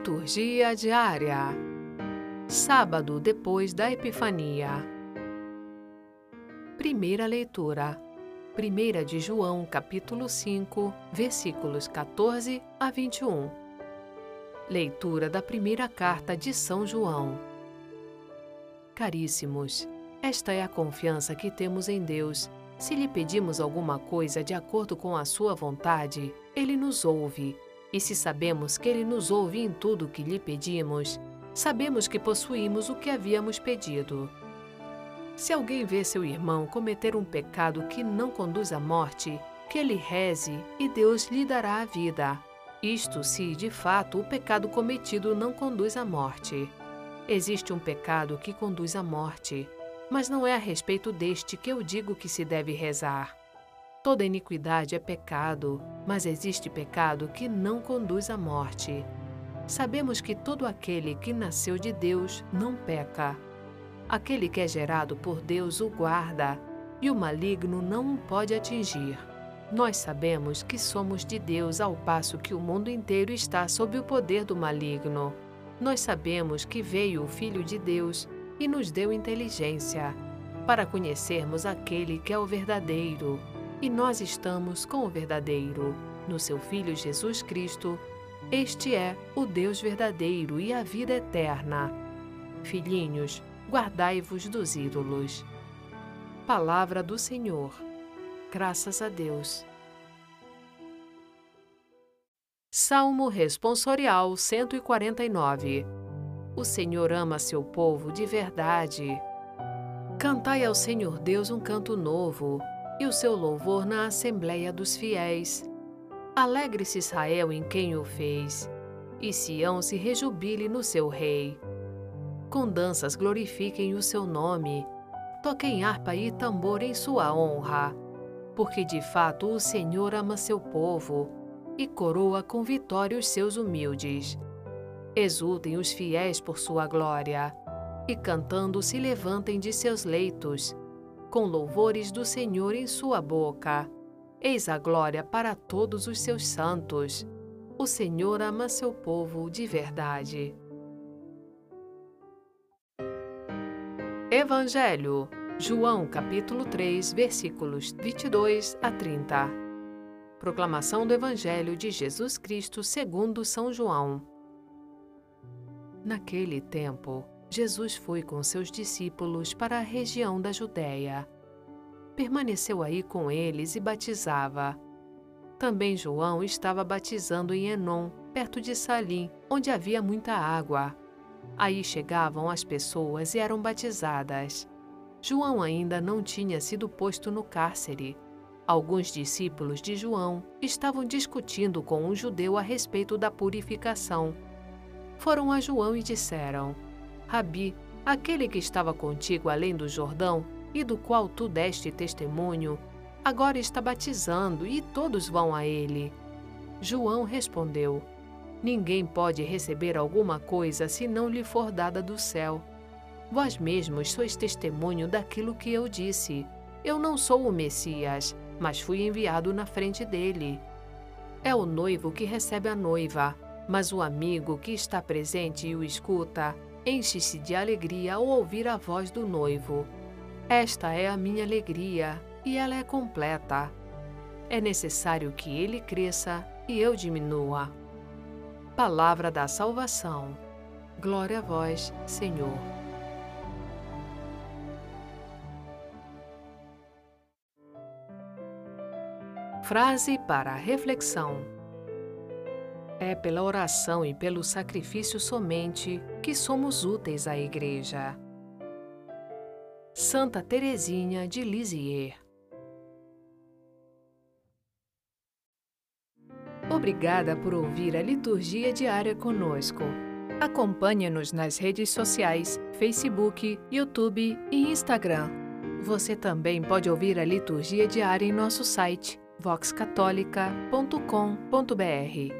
Liturgia diária. Sábado depois da Epifania. Primeira leitura. 1 de João, capítulo 5, versículos 14 a 21. Leitura da primeira carta de São João. Caríssimos, esta é a confiança que temos em Deus. Se lhe pedimos alguma coisa de acordo com a sua vontade, ele nos ouve. E se sabemos que Ele nos ouve em tudo o que lhe pedimos, sabemos que possuímos o que havíamos pedido. Se alguém vê seu irmão cometer um pecado que não conduz à morte, que ele reze e Deus lhe dará a vida. Isto se, de fato, o pecado cometido não conduz à morte. Existe um pecado que conduz à morte, mas não é a respeito deste que eu digo que se deve rezar. Toda iniquidade é pecado, mas existe pecado que não conduz à morte. Sabemos que todo aquele que nasceu de Deus não peca. Aquele que é gerado por Deus o guarda, e o maligno não o pode atingir. Nós sabemos que somos de Deus ao passo que o mundo inteiro está sob o poder do maligno. Nós sabemos que veio o Filho de Deus e nos deu inteligência, para conhecermos aquele que é o verdadeiro e nós estamos com o verdadeiro, no seu Filho Jesus Cristo. Este é o Deus verdadeiro e a vida eterna. Filhinhos, guardai-vos dos ídolos. Palavra do Senhor. Graças a Deus. Salmo Responsorial 149 O Senhor ama seu povo de verdade. Cantai ao Senhor Deus um canto novo e o seu louvor na Assembleia dos Fiéis. Alegre-se Israel em quem o fez, e Sião se rejubile no seu rei. Com danças glorifiquem o seu nome, toquem harpa e tambor em sua honra, porque de fato o Senhor ama seu povo e coroa com vitória os seus humildes. Exultem os fiéis por sua glória, e cantando se levantem de seus leitos com louvores do Senhor em sua boca. Eis a glória para todos os seus santos. O Senhor ama seu povo de verdade. Evangelho, João capítulo 3, versículos 22 a 30. Proclamação do Evangelho de Jesus Cristo segundo São João. Naquele tempo, Jesus foi com seus discípulos para a região da Judéia. Permaneceu aí com eles e batizava. Também João estava batizando em Enom, perto de Salim, onde havia muita água. Aí chegavam as pessoas e eram batizadas. João ainda não tinha sido posto no cárcere. Alguns discípulos de João estavam discutindo com um judeu a respeito da purificação. Foram a João e disseram: Rabi, aquele que estava contigo além do Jordão e do qual tu deste testemunho, agora está batizando e todos vão a ele. João respondeu: Ninguém pode receber alguma coisa se não lhe for dada do céu. Vós mesmos sois testemunho daquilo que eu disse. Eu não sou o Messias, mas fui enviado na frente dele. É o noivo que recebe a noiva, mas o amigo que está presente e o escuta enche-se de alegria ao ouvir a voz do noivo. Esta é a minha alegria e ela é completa. É necessário que ele cresça e eu diminua. Palavra da salvação. Glória a vós, Senhor. Frase para reflexão. É pela oração e pelo sacrifício somente que somos úteis à Igreja. Santa Teresinha de Lisieux Obrigada por ouvir a liturgia diária conosco. Acompanhe-nos nas redes sociais, Facebook, YouTube e Instagram. Você também pode ouvir a liturgia diária em nosso site voxcatólica.com.br.